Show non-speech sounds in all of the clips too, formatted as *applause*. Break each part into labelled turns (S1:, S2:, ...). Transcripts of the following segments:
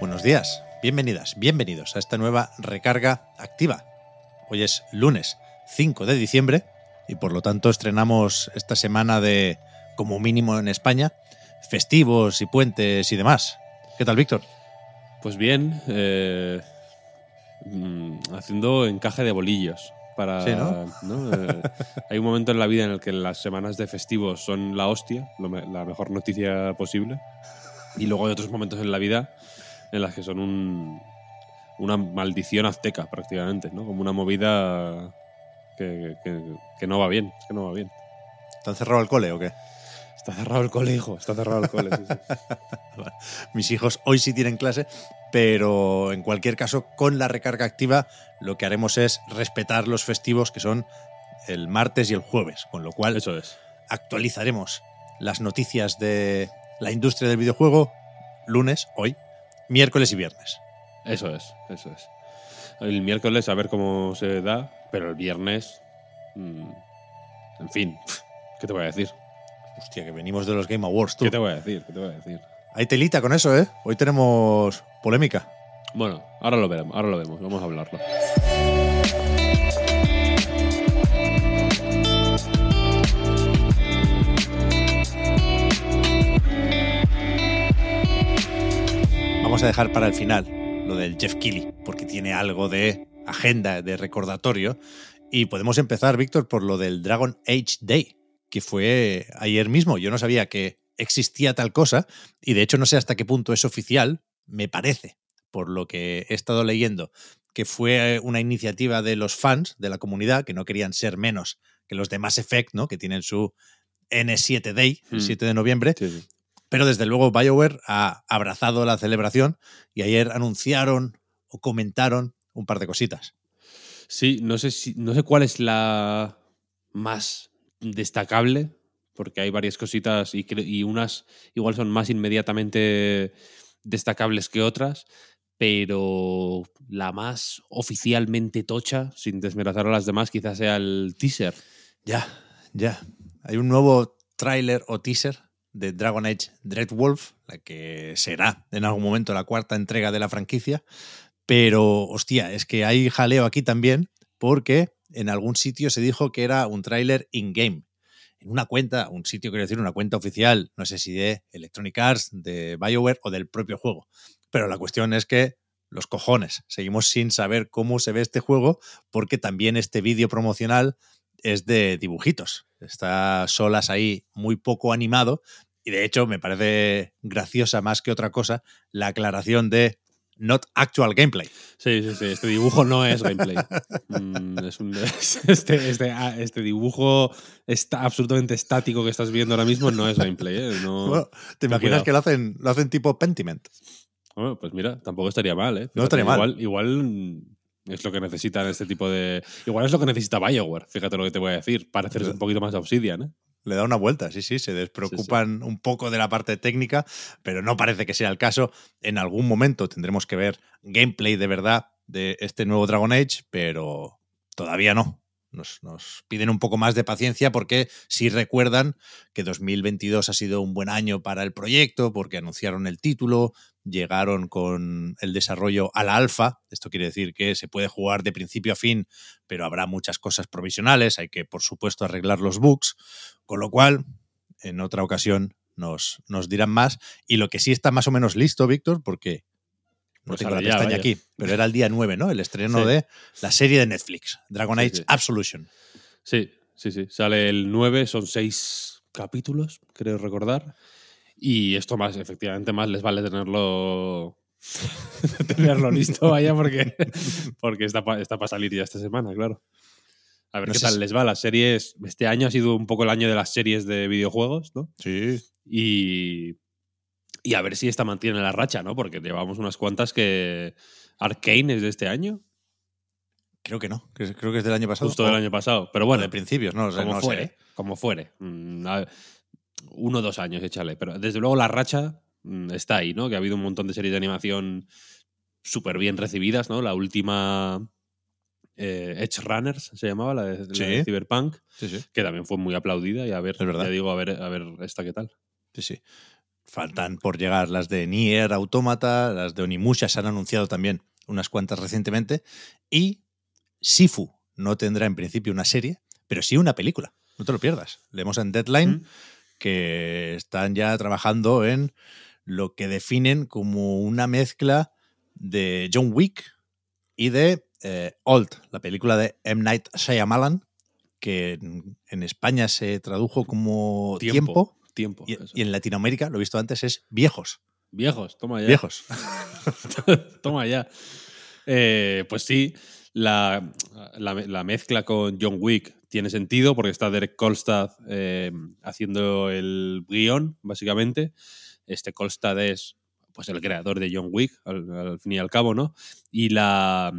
S1: Buenos días, bienvenidas, bienvenidos a esta nueva recarga activa. Hoy es lunes 5 de diciembre y por lo tanto estrenamos esta semana de, como mínimo en España, festivos y puentes y demás. ¿Qué tal, Víctor?
S2: Pues bien, eh, mm, haciendo encaje de bolillos. Para,
S1: Sí, ¿no?
S2: ¿no? Eh, hay un momento en la vida en el que las semanas de festivos son la hostia, lo me- la mejor noticia posible. Y luego hay otros momentos en la vida en las que son un- una maldición azteca, prácticamente, ¿no? Como una movida que, que- que no va bien, que no va bien.
S1: ¿Te han cerrado el cole o qué?
S2: Está cerrado el cole, hijo, está cerrado el cole. sí, sí. *laughs*
S1: Mis hijos hoy sí tienen clase, pero en cualquier caso, con la recarga activa, lo que haremos es respetar los festivos que son el martes y el jueves, con lo cual
S2: Eso es.
S1: actualizaremos las noticias de la industria del videojuego lunes, hoy, miércoles y viernes.
S2: Eso es, eso es. El miércoles a ver cómo se da, pero el viernes. mm, en fin, *laughs* ¿qué te voy a decir?
S1: Hostia, que venimos de los Game Awards, tú.
S2: ¿Qué te voy a decir? ¿Qué te voy a decir?
S1: Hay telita con eso, ¿eh? Hoy tenemos polémica.
S2: Bueno, ahora lo veremos, ahora lo vemos, vamos a hablarlo.
S1: Vamos a dejar para el final lo del Jeff Keighley, porque tiene algo de agenda, de recordatorio. Y podemos empezar, Víctor, por lo del Dragon Age Day, que fue ayer mismo. Yo no sabía que existía tal cosa, y de hecho no sé hasta qué punto es oficial, me parece, por lo que he estado leyendo, que fue una iniciativa de los fans de la comunidad, que no querían ser menos que los de Mass Effect, ¿no? que tienen su N7 Day, el
S2: Mm.
S1: 7 de noviembre,
S2: Sí, sí.
S1: Pero desde luego BioWare ha abrazado la celebración y ayer anunciaron o comentaron un par de cositas.
S2: Sí, no sé, si, no sé cuál es la más destacable, porque hay varias cositas y, y unas igual son más inmediatamente destacables que otras, pero la más oficialmente tocha, sin desmerazar a las demás, quizás sea el teaser.
S1: Ya, ya. Hay un nuevo tráiler o teaser de Dragon Age Dreadwolf, la que será en algún momento la cuarta entrega de la franquicia. Pero, hostia, es que hay jaleo aquí también, porque en algún sitio se dijo que era un tráiler in-game. En una cuenta, un sitio quiero decir, una cuenta oficial, no sé si de Electronic Arts, de BioWare o del propio juego. Pero la cuestión es que los cojones, seguimos sin saber cómo se ve este juego, porque también este vídeo promocional es de dibujitos. Está solas ahí, muy poco animado. Y de hecho, me parece graciosa más que otra cosa la aclaración de not actual gameplay.
S2: Sí, sí, sí. Este dibujo no es gameplay. Mm, es un- *laughs* este, este, ah, este dibujo está absolutamente estático que estás viendo ahora mismo no es gameplay. ¿eh? No-
S1: Bueno, ¿Te imaginas
S2: cuidado.
S1: que lo hacen, lo hacen tipo Pentiment?
S2: Bueno, pues mira, tampoco estaría mal, ¿eh?
S1: No estaría mal.
S2: Igual, mm, es lo que necesitan este tipo de. Igual es lo que necesita Bioware, fíjate lo que te voy a decir. Parecerse un poquito más a Obsidian, ¿eh?
S1: Le da una vuelta, sí, sí, se despreocupan un poco de la parte técnica, pero no parece que sea el caso. En algún momento tendremos que ver gameplay de verdad de este nuevo Dragon Age, pero todavía no. Nos, piden un poco más de paciencia porque si recuerdan que 2022 ha sido un buen año para el proyecto, porque anunciaron el título, llegaron con el desarrollo a la alfa. Esto quiere decir que se puede jugar de principio a fin, pero habrá muchas cosas provisionales. Hay que, por supuesto, arreglar los bugs. Con lo cual, en otra ocasión nos, nos dirán más. Y lo que sí está más o menos listo, Víctor, porque no
S2: Pues
S1: tengo la pestaña
S2: vaya.
S1: aquí, pero era el día 9, ¿no? El estreno
S2: Sí.
S1: de la serie de Netflix, Dragon
S2: Sí,
S1: Age
S2: sí.
S1: Absolution.
S2: Sí, sí, sí. Sale el 9, son seis capítulos, creo recordar. Y esto más, efectivamente, más les vale tenerlo. *laughs* tenerlo listo, vaya, porque, *laughs* porque está para está pa salir ya esta semana, claro. A ver
S1: No
S2: qué tal
S1: si-
S2: les va. Las series. Este año ha sido un poco el año de las series de videojuegos, ¿no?
S1: Sí.
S2: Y. Y a ver si esta mantiene la racha, ¿no? Porque llevamos unas cuantas que. Arcane es de este año,
S1: Creo que no. Creo que es del año pasado.
S2: justo del año pasado. Pero bueno,
S1: de principios, no, sé,
S2: como
S1: no lo sé.
S2: fuere, como fuere. Mm, a- Uno o dos años, échale. Pero desde luego la racha mm, está ahí, ¿no? Que ha habido un montón de series de animación súper bien recibidas, ¿no? La última eh, Edge Runners se llamaba, la de, la
S1: Sí.
S2: de Cyberpunk,
S1: Sí, sí.
S2: que también fue muy aplaudida. Y a ver,
S1: Es verdad.
S2: ya digo, a ver, a ver esta qué tal.
S1: Sí, sí. Faltan por llegar las de Nier Automata, las de Onimusha se han anunciado también unas cuantas recientemente. Y Sifu no tendrá en principio una serie, pero sí una película. No te lo pierdas. Leemos en Deadline
S2: ¿Mm?
S1: que están ya trabajando en lo que definen como una mezcla de John Wick y de eh, Old, la película de M. Night Shyamalan, que en, en España se tradujo como Tiempo.
S2: Tiempo.
S1: Y,
S2: eso.
S1: y en Latinoamérica, lo he visto antes, es viejos.
S2: Viejos, toma ya.
S1: Viejos. *laughs*
S2: Toma ya. Eh, pues sí, la, la- la mezcla con John Wick tiene sentido porque está Derek Kolstad eh, haciendo el guion, básicamente. Este Kolstad es pues, el creador de John Wick, al, al fin y al cabo, ¿no? Y la,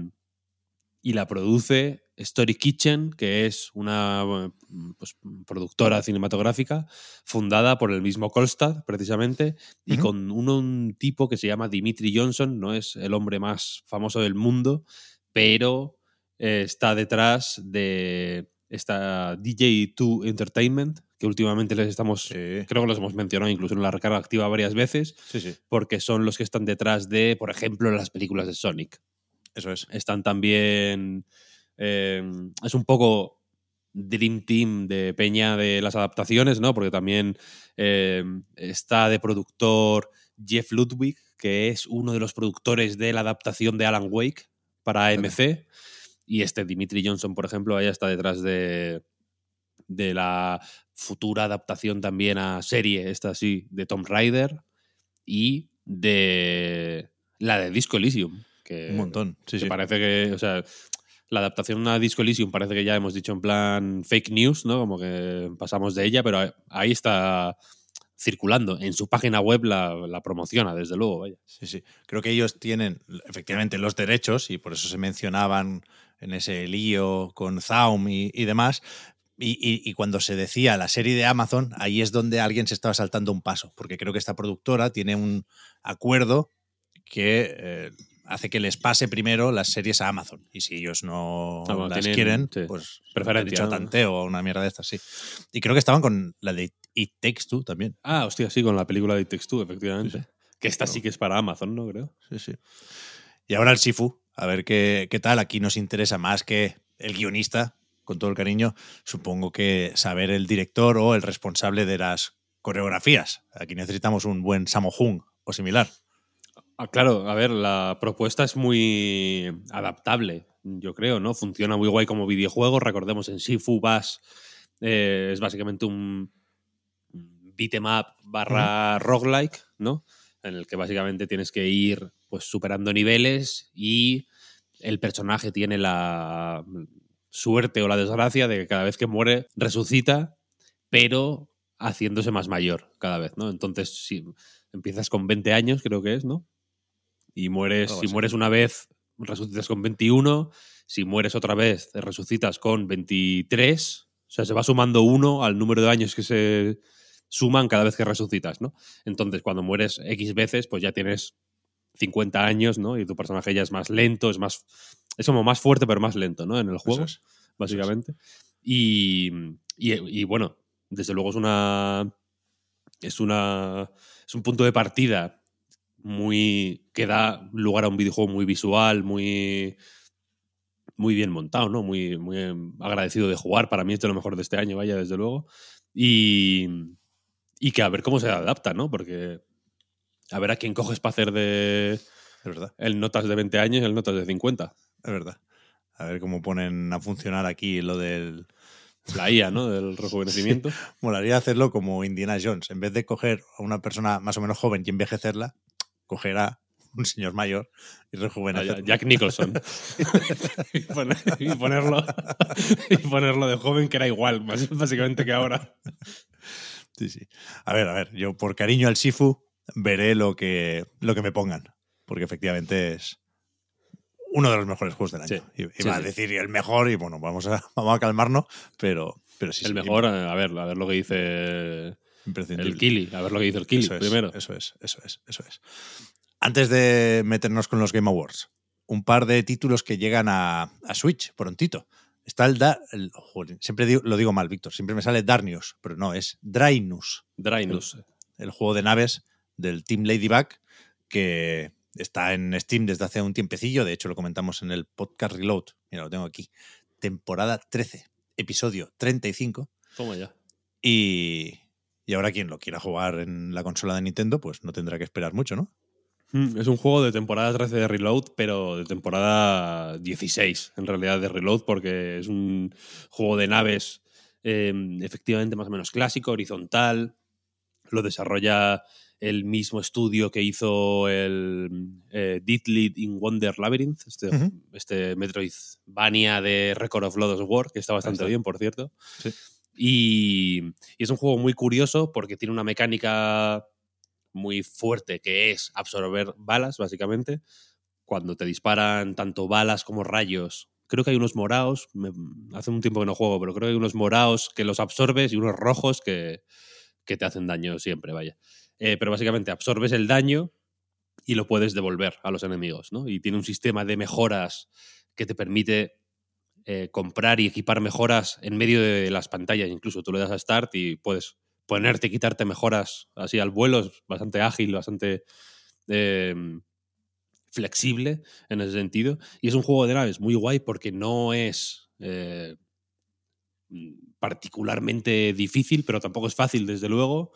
S2: y la produce Story Kitchen, que es una bueno, pues, productora cinematográfica fundada por el mismo Kolstad, precisamente, y con un, un tipo que se llama Dimitri Johnson, no es el hombre más famoso del mundo, pero eh, está detrás de esta DJ2 Entertainment, que últimamente les estamos,
S1: Sí,
S2: creo que los hemos mencionado incluso en la recarga activa varias veces,
S1: sí, sí.
S2: porque son los que están detrás de, por ejemplo, las películas de Sonic
S1: Eso es.
S2: están también. Eh, es un poco Dream Team de Peña de las adaptaciones, ¿no? Porque también eh, está de productor Jeff Ludwig, que es uno de los productores de la adaptación de Alan Wake para AMC. Y este Dimitri Johnson, por ejemplo, ahí está detrás de, de la futura adaptación también a serie, esta sí, de Tomb Raider y de la de Disco Elysium. Que,
S1: Un montón. Sí,
S2: que
S1: sí.
S2: parece que, o sea, la adaptación a Disco Elysium parece que ya hemos dicho en plan fake news, ¿no? Como que pasamos de ella, pero ahí está circulando. En su página web la, promociona, desde luego, vaya.
S1: Sí, sí. Creo que ellos tienen efectivamente los derechos y por eso se mencionaban en ese lío con Zaum y, demás. Y cuando se decía la serie de Amazon, ahí es donde alguien se estaba saltando un paso, porque creo que esta productora tiene un acuerdo que eh, hace que les pase primero las series a Amazon. Y si ellos no
S2: Ah, bueno,
S1: las
S2: tienen,
S1: quieren,
S2: sí,
S1: pues
S2: preferencia,
S1: dicho tanteo o una mierda de estas, sí. Y creo que estaban con la de It Takes Two también.
S2: Ah, hostia, sí, con la película de It Takes Two, efectivamente.
S1: Sí,
S2: Que esta sí que es para Amazon, ¿no? Creo.
S1: Sí, sí. Y ahora el Sifu, a ver qué, qué tal. Aquí nos interesa más que el guionista, con todo el cariño, supongo que saber el director o el responsable de las coreografías. Aquí necesitamos un buen Sammo Hung o similar.
S2: Ah, claro, a ver, la propuesta es muy adaptable, yo creo, ¿no? Funciona muy guay como videojuego. Recordemos, en Sifu Bass eh, es básicamente un beat 'em up barra roguelike, ¿no? En el que básicamente tienes que ir pues superando niveles y el personaje tiene la suerte o la desgracia de que cada vez que muere resucita, pero haciéndose más mayor cada vez, ¿no? Entonces, si empiezas con 20 años, creo que es, ¿no? Y mueres, si mueres una vez, resucitas con 21, si mueres otra vez, resucitas con 23, o sea, se va sumando uno al número de años que se suman cada vez que resucitas, ¿no? Entonces, cuando mueres X veces, pues ya tienes 50 años, ¿no? Y tu personaje ya es más lento, es más. Es como más fuerte, pero más lento, ¿no? En el juego,
S1: es.
S2: básicamente. Y, y, y, bueno, desde luego es una. Es una. Es un punto de partida muy. que da lugar a un videojuego muy visual, muy. Muy bien montado, ¿no? Muy, muy agradecido de jugar. Para mí es de lo mejor de este año, vaya, desde luego. Y, y que a ver cómo se adapta, ¿no? Porque a ver a quién coges para hacer de
S1: Es verdad,
S2: el notas de 20 años y el notas de 50.
S1: es verdad. A ver cómo ponen a funcionar aquí lo del...
S2: La IA, ¿no? Del *laughs* rejuvenecimiento.
S1: Molaría hacerlo como Indiana Jones. En vez de coger a una persona más o menos joven y envejecerla, coger a un señor mayor y
S2: Ah,
S1: rejuvenecer.
S2: Jack Nicholson. *laughs* y, poner- y ponerlo, y ponerlo de joven que era igual, más- básicamente que ahora.
S1: Sí, sí. A ver, a ver, yo por cariño al Sifu veré lo que, lo que me pongan, porque efectivamente es uno de los mejores juegos del año.
S2: Sí,
S1: Iba a decir el mejor y bueno, vamos a, *laughs* vamos a calmarnos, pero, pero sí,
S2: el mejor, a ver, a ver lo que dice
S1: imprescindible.
S2: el Kili, a ver lo que dice el Kili
S1: Eso es,
S2: primero.
S1: Eso es, eso es, eso es. Antes de meternos con los Game Awards, un par de títulos que llegan a, a Switch prontito. Está el, da, el- joder, siempre digo- lo digo mal, Víctor, siempre me sale Darnius, pero no, es Drainus,
S2: Drainus.
S1: el juego de naves del Team Ladybug, que está en Steam desde hace un tiempecillo, de hecho lo comentamos en el podcast Reload, mira, lo tengo aquí, temporada 13, episodio 35,
S2: Toma ya.
S1: y, y ahora quien lo quiera jugar en la consola de Nintendo, pues no tendrá que esperar mucho, ¿no?
S2: Mm, Es un juego de temporada 13 de Reload, pero de temporada 16 en realidad de Reload, porque es un juego de naves eh, efectivamente más o menos clásico, horizontal. Lo desarrolla el mismo estudio que hizo el eh, Lead in Wonder Labyrinth, este, este Metroidvania de Record of Lodoss War, que está bastante
S1: está.
S2: bien, por cierto.
S1: Sí.
S2: Y, y es un juego muy curioso porque tiene una mecánica muy fuerte que es absorber balas, básicamente. Cuando te disparan tanto balas como rayos. Creo que hay unos morados, hace un tiempo que no juego, pero creo que hay unos morados que los absorbes y unos rojos que, que te hacen daño siempre, vaya. Eh, pero básicamente absorbes el daño y lo puedes devolver a los enemigos, ¿no? Y tiene un sistema de mejoras que te permite eh, comprar y equipar mejoras en medio de las pantallas. Incluso tú le das a Start y puedes ponerte y quitarte mejoras así al vuelo. Es bastante ágil, bastante eh, flexible en ese sentido. Y es un juego de naves muy guay porque no es eh, particularmente difícil, pero tampoco es fácil, desde luego.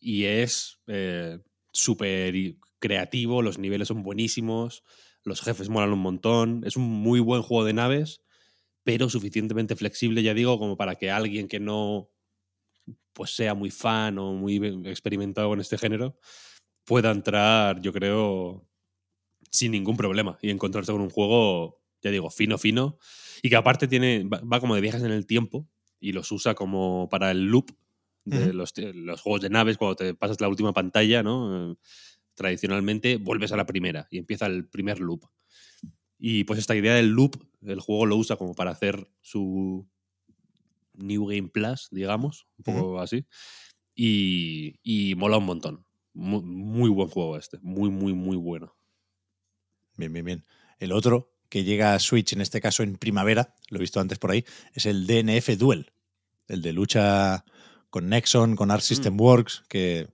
S2: Y es eh, súper creativo, los niveles son buenísimos, los jefes molan un montón. Es un muy buen juego de naves, pero suficientemente flexible, ya digo, como para que alguien que no pues sea muy fan o muy experimentado con este género pueda entrar, yo creo, sin ningún problema y encontrarse con un juego, ya digo, fino, fino, y que aparte tiene, va, como de viajes en el tiempo y los usa como para el loop de los, los juegos de naves, cuando te pasas la última pantalla, ¿no? Eh, tradicionalmente vuelves a la primera y empieza el primer loop. Y pues esta idea del loop, el juego lo usa como para hacer su New Game Plus, digamos, un poco así. Y, y mola un montón. Muy, muy buen juego este, muy, muy, muy bueno.
S1: Bien, bien, bien. El otro que llega a Switch, en este caso en primavera, lo he visto antes por ahí, es el DNF Duel, el de lucha con Nexon, con Arc System Works, que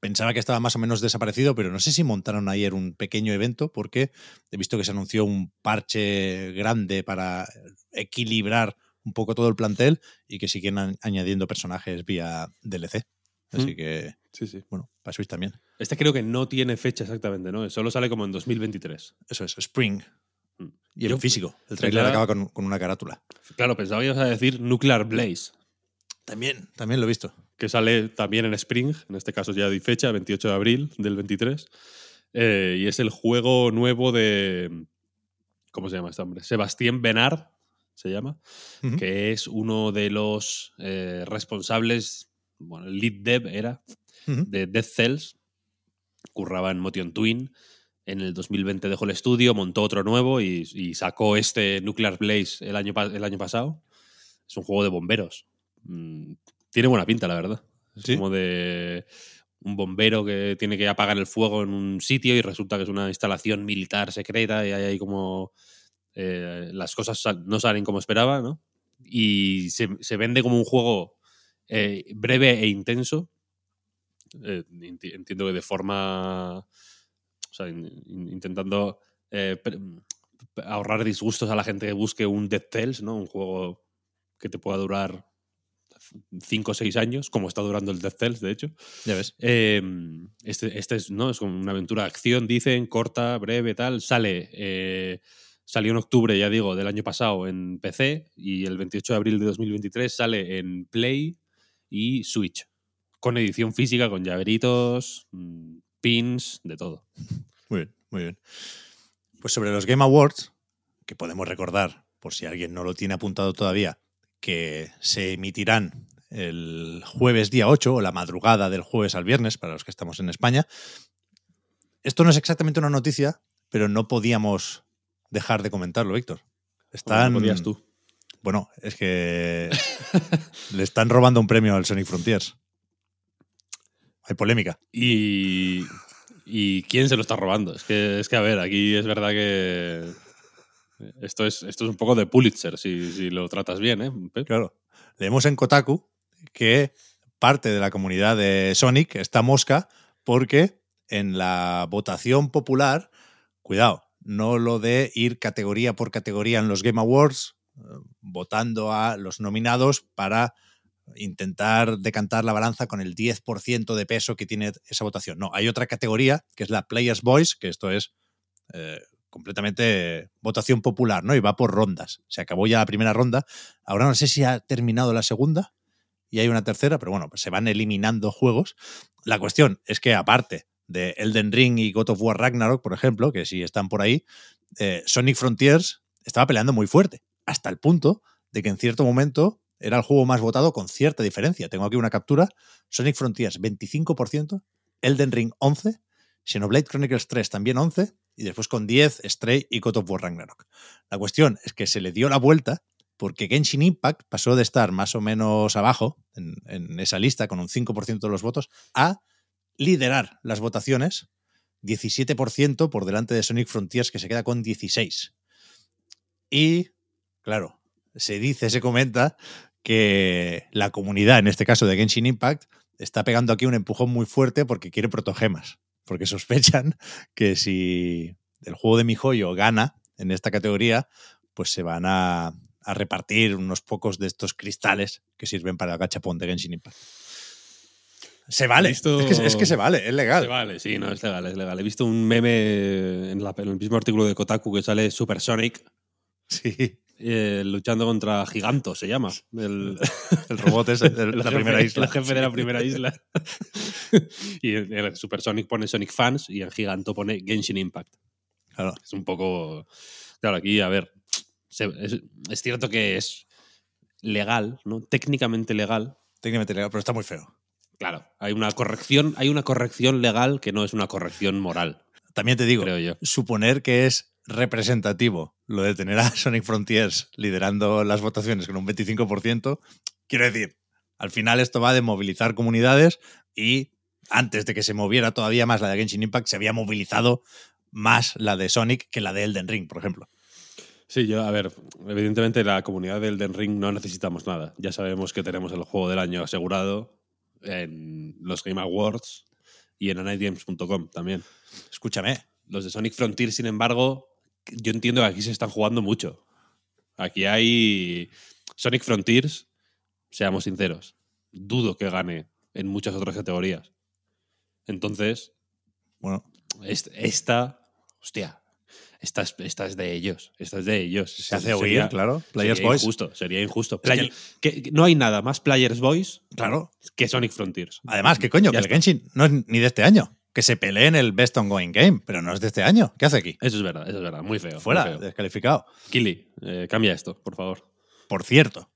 S1: pensaba que estaba más o menos desaparecido, pero no sé si montaron ayer un pequeño evento, porque he visto que se anunció un parche grande para equilibrar un poco todo el plantel y que siguen añadiendo personajes vía DLC. Así
S2: Mm.
S1: que,
S2: Sí, sí.
S1: bueno, para Switch también.
S2: Este creo que no tiene fecha exactamente, ¿no? Solo sale como en 2023.
S1: Eso es, Spring.
S2: Mm.
S1: Y el
S2: Yo
S1: físico. El trailer acaba con, con una carátula.
S2: Claro, pensaba que ibas a decir Nuclear Blaze,
S1: También, también lo he visto.
S2: Que sale también en Spring, en este caso ya di fecha, 28 de abril del 23. Eh, y es el juego nuevo de. ¿Cómo se llama este hombre? Sebastián Benard, se llama, que es uno de los eh, responsables, bueno, el lead dev era, de Death Cells, curraba en Motion Twin. En el 2020 dejó el estudio, montó otro nuevo y, y sacó este Nuclear Blaze el año, el año pasado. Es un juego de bomberos. Mm, tiene buena pinta, la verdad. Es
S1: ¿Sí?
S2: como de un bombero que tiene que apagar el fuego en un sitio y resulta que es una instalación militar secreta y hay ahí como eh, las cosas no salen como esperaba, ¿no? Y se, se vende como un juego eh, breve e intenso. Eh, enti- entiendo que de forma. O sea, in- in- intentando ahorrar disgustos a la gente que busque un Dead Cells, ¿no? Un juego que te pueda durar 5 o 6 años, como está durando el Dead Cells, de hecho.
S1: Ya ves.
S2: Eh, este, este es, ¿no? es como una aventura de acción, dicen, corta, breve, tal. Sale, eh, salió en octubre, ya digo, del año pasado en PC y el 28 de abril de 2023 sale en Play y Switch. Con edición física, con llaveritos, mm, pins, de todo.
S1: Muy bien, muy bien. Pues sobre los Game Awards, que podemos recordar, por si alguien no lo tiene apuntado todavía, que se emitirán el jueves día 8 o la madrugada del jueves al viernes para los que estamos en España. Esto no es exactamente una noticia, pero no podíamos dejar de comentarlo, Víctor. Están,
S2: ¿Cómo podías tú?
S1: Bueno, es que *laughs* le están robando un premio al Sonic Frontiers. Hay polémica.
S2: Y, ¿Y quién se lo está robando? Es que, es que, a ver, aquí es verdad que esto es, esto es un poco de Pulitzer, si, lo tratas bien, ¿eh?
S1: Claro. Leemos en Kotaku que parte de la comunidad de Sonic está mosca porque en la votación popular, cuidado, no lo de ir categoría por categoría en los Game Awards, eh, votando a los nominados para intentar decantar la balanza con el 10% de peso que tiene esa votación. No, hay otra categoría que es la Players Voice, que esto es eh, completamente votación popular, ¿no? Y va por rondas. Se acabó ya la primera ronda. Ahora no sé si ha terminado la segunda y hay una tercera, pero bueno, pues se van eliminando juegos. La cuestión es que aparte de Elden Ring y God of War Ragnarok, por ejemplo, que sí están por ahí, eh, Sonic Frontiers estaba peleando muy fuerte, hasta el punto de que en cierto momento era el juego más votado con cierta diferencia. Tengo aquí una captura. Sonic Frontiers 25%, Elden Ring 11%, Xenoblade Chronicles 3 también 11%, y después con 10 Stray y God of War Ragnarok. La cuestión es que se le dio la vuelta porque Genshin Impact pasó de estar más o menos abajo en, en esa lista con un 5% de los votos a liderar las votaciones, 17% por delante de Sonic Frontiers que se queda con 16. Y, claro, se dice, se comenta que la comunidad, en este caso de Genshin Impact, está pegando aquí un empujón muy fuerte porque quiere protogemas. Porque sospechan que si el juego de mi joyo gana en esta categoría, pues se van a, a repartir unos pocos de estos cristales que sirven para el gachapón de Genshin Impact. Se vale.
S2: Visto-
S1: Es, que, es que se vale, es legal.
S2: Se vale, sí, no, es legal, es legal. He visto un meme en, la- en el mismo artículo de Kotaku que sale Super Sonic *laughs*
S1: Sí.
S2: Eh, luchando contra Giganto, se llama. El, *laughs*
S1: El robot es *laughs*
S2: el
S1: la
S2: jefe-
S1: primera isla.
S2: El jefe de la primera isla. *laughs* y en el Super Sonic pone Sonic Fans y en Giganto pone Genshin Impact.
S1: Claro.
S2: Es un poco. Claro, aquí, a ver. se- es, es cierto que es legal, ¿no? Técnicamente legal.
S1: Técnicamente legal, pero está muy feo.
S2: Claro, hay una corrección, hay una corrección legal que no es una corrección moral,
S1: También te digo,
S2: creo yo.
S1: suponer que es representativo lo de tener a *laughs* Sonic Frontiers liderando las votaciones con un 25%, quiero decir, al final esto va de movilizar comunidades y antes de que se moviera todavía más la de Genshin Impact, se había movilizado más la de Sonic que la de Elden Ring, por ejemplo.
S2: Sí, yo, a ver, evidentemente la comunidad del Den Ring no necesitamos nada. Ya sabemos que tenemos el juego del año asegurado en los Game Awards y en anightgames.com también.
S1: Escúchame,
S2: Los de Sonic Frontier, sin embargo, yo entiendo que aquí se están jugando mucho. Aquí hay Sonic Frontiers, seamos sinceros, dudo que gane en muchas otras categorías. Entonces,
S1: bueno,
S2: est- esta, hostia, esta es, esta es de ellos, esta es de ellos.
S1: se hace oír, claro, Players
S2: sería
S1: Voice.
S2: injusto, sería injusto.
S1: Que
S2: que- no hay nada más Players Voice
S1: Claro.
S2: que Sonic Frontiers.
S1: Además, ¿qué coño?
S2: Ya
S1: que el. Genshin no es ni de este año. Que se pelee en el Best Ongoing Game, pero no es de este año. ¿Qué hace aquí?
S2: Eso es verdad, eso es verdad, muy feo. muy
S1: Fuera,
S2: feo.
S1: descalificado.
S2: Kili, eh, cambia esto, por favor.
S1: Por cierto,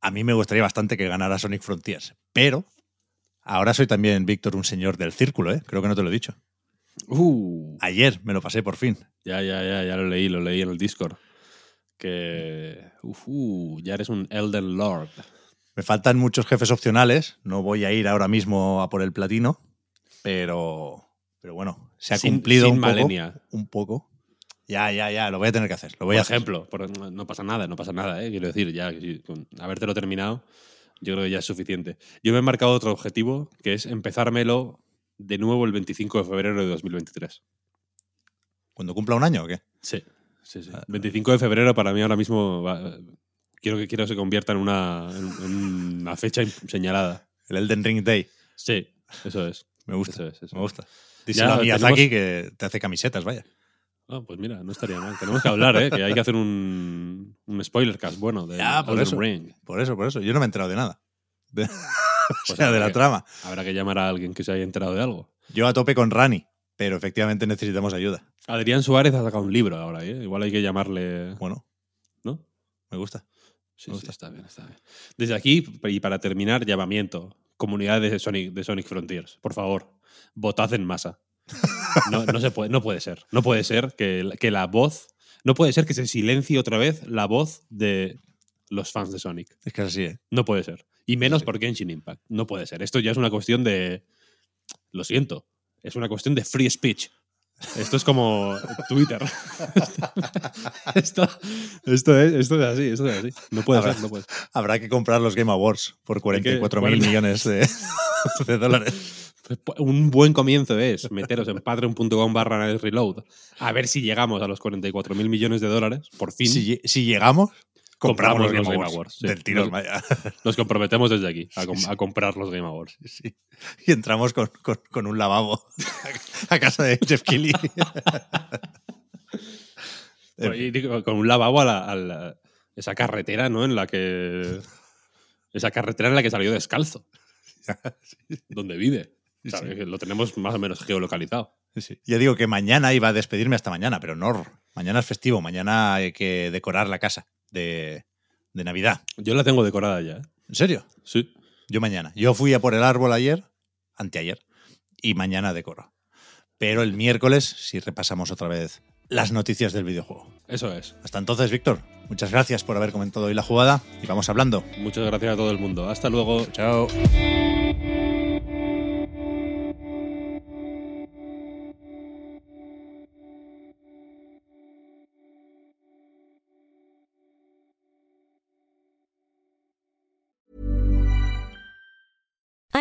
S1: a mí me gustaría bastante que ganara Sonic Frontiers, pero ahora soy también, Víctor, un señor del círculo, ¿eh? Creo que no te lo he dicho.
S2: Uh,
S1: Ayer me lo pasé por fin.
S2: ya, ya, ya, ya lo leí, lo leí en el Discord. Que. uf, uh, ya eres un Elden Lord.
S1: Me faltan muchos jefes opcionales. No voy a ir ahora mismo a por el platino, pero, pero bueno, se ha
S2: Sin-
S1: cumplido
S2: sin
S1: un poco.
S2: Malenia.
S1: Un poco. Ya, ya, ya, lo voy a tener que hacer. Lo voy
S2: Por
S1: a hacer.
S2: ejemplo, por- no- pasa nada, no pasa nada, ¿eh? quiero decir, ya con habértelo terminado, yo creo que ya es suficiente. Yo me he marcado otro objetivo, que es empezármelo de nuevo el 25 de febrero de 2023.
S1: ¿Cuando cumpla un año o qué?
S2: Sí, sí, sí. 25 de febrero para mí ahora mismo va- quiero que quiero que se convierta en una, en- en una fecha señalada.
S1: El Elden Ring Day.
S2: Sí, eso es.
S1: Me gusta.
S2: Eso es, eso
S1: Me gusta. Díselo a
S2: Ya,
S1: Miyazaki
S2: tenemos-
S1: que te hace camisetas, vaya.
S2: Ah, pues mira, no estaría mal. Tenemos que hablar, ¿eh? que hay que hacer un, un spoiler cast bueno de
S1: Ya, por
S2: Elden
S1: eso.
S2: Ring.
S1: Por eso, por eso. Yo no me he enterado de nada. De, *laughs* o
S2: Pues
S1: sea, de la
S2: que-
S1: trama.
S2: Habrá que llamar a alguien que se haya enterado de algo.
S1: Yo a tope con Rani, pero efectivamente necesitamos ayuda.
S2: Adrián Suárez ha sacado un libro ahora, ¿eh? Igual hay que llamarle.
S1: Bueno,
S2: ¿No?
S1: me gusta.
S2: Sí,
S1: Me
S2: sí,
S1: gusta.
S2: está bien, está bien. Desde aquí, y para terminar, llamamiento. Comunidad de Sonic, de Sonic Frontiers. Por favor, votad en masa. No, no se puede, no puede ser. No puede ser que, la- que la voz. No puede ser que se silencie otra vez la voz de los fans de Sonic.
S1: Es que es así, ¿eh?
S2: No puede ser. Y menos por Genshin Impact. No puede ser. Esto ya es una cuestión de. Lo siento. Es una cuestión de free speech. Esto es como Twitter. *laughs* esto, esto, es, esto es así, esto es así. No puede
S1: Habrá-
S2: ser, no puede.
S1: Habrá que comprar los Game Awards por 44 mil millones de, *laughs* de dólares.
S2: Un buen comienzo es meteros en patreon.com barra reload a ver si llegamos a los 44 mil millones de dólares, por fin.
S1: Si llegamos, compramos,
S2: Compramos
S1: los Game Awards.
S2: Awards, sí.
S1: Del tirón,
S2: Nos-
S1: vaya. *laughs*
S2: Nos comprometemos desde aquí a, com-
S1: Sí, sí.
S2: a comprar los Game Awards.
S1: Y entramos con, con- con un lavabo *laughs* a casa de Jeff Keighley. *laughs* En fin.
S2: Y digo, Con un lavabo a, la, a la- esa carretera, ¿no? En la que. Esa carretera en la que salió descalzo. Donde vive. Lo tenemos más o menos geolocalizado.
S1: Sí. Ya digo que mañana iba a despedirme hasta mañana, pero no. Mañana es festivo, mañana hay que decorar la casa de, de Navidad.
S2: Yo la tengo decorada ya. ¿eh?
S1: ¿En serio?
S2: Sí.
S1: Yo mañana. Yo fui a por el árbol ayer, anteayer, y mañana decoro. Pero el miércoles sí repasamos otra vez las noticias del videojuego.
S2: Eso es.
S1: Hasta entonces, Víctor, muchas gracias por haber comentado hoy la jugada y vamos hablando.
S2: Muchas gracias a todo el mundo. Hasta luego.
S1: Chao.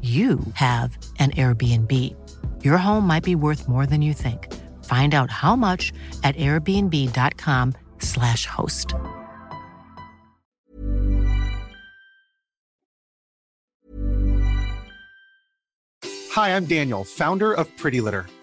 S3: you have an Airbnb. Your home might be worth more than you think. Find out how much at airbnb.com/slash host.
S4: Hi, I'm Daniel, founder of Pretty Litter.